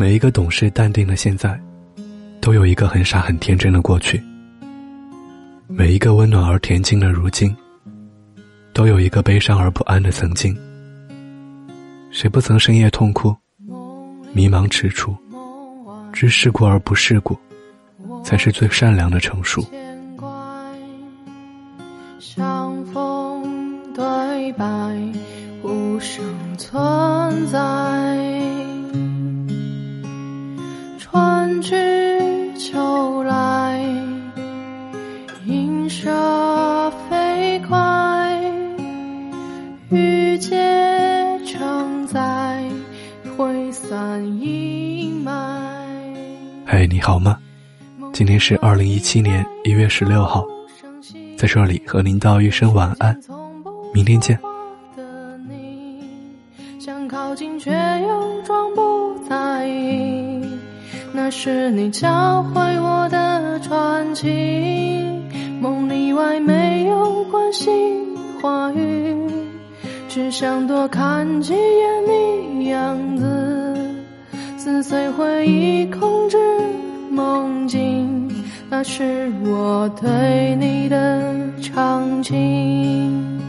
每一个懂事淡定的现在，都有一个很傻很天真的过去；每一个温暖而恬静的如今，都有一个悲伤而不安的曾经。谁不曾深夜痛哭，迷茫踟蹰？知世故而不世故，才是最善良的成熟。相逢对白，无声存在。雨街常在，挥散阴霾。嘿，你好吗？今天是二零一七年一月十六号。在这里和您道一声晚安，明天见。想靠近却又装不在意，那是你教会我的传奇。梦里外没有关心话语，只想多看几眼你样子，撕碎回忆，控制梦境，那是我对你的场景。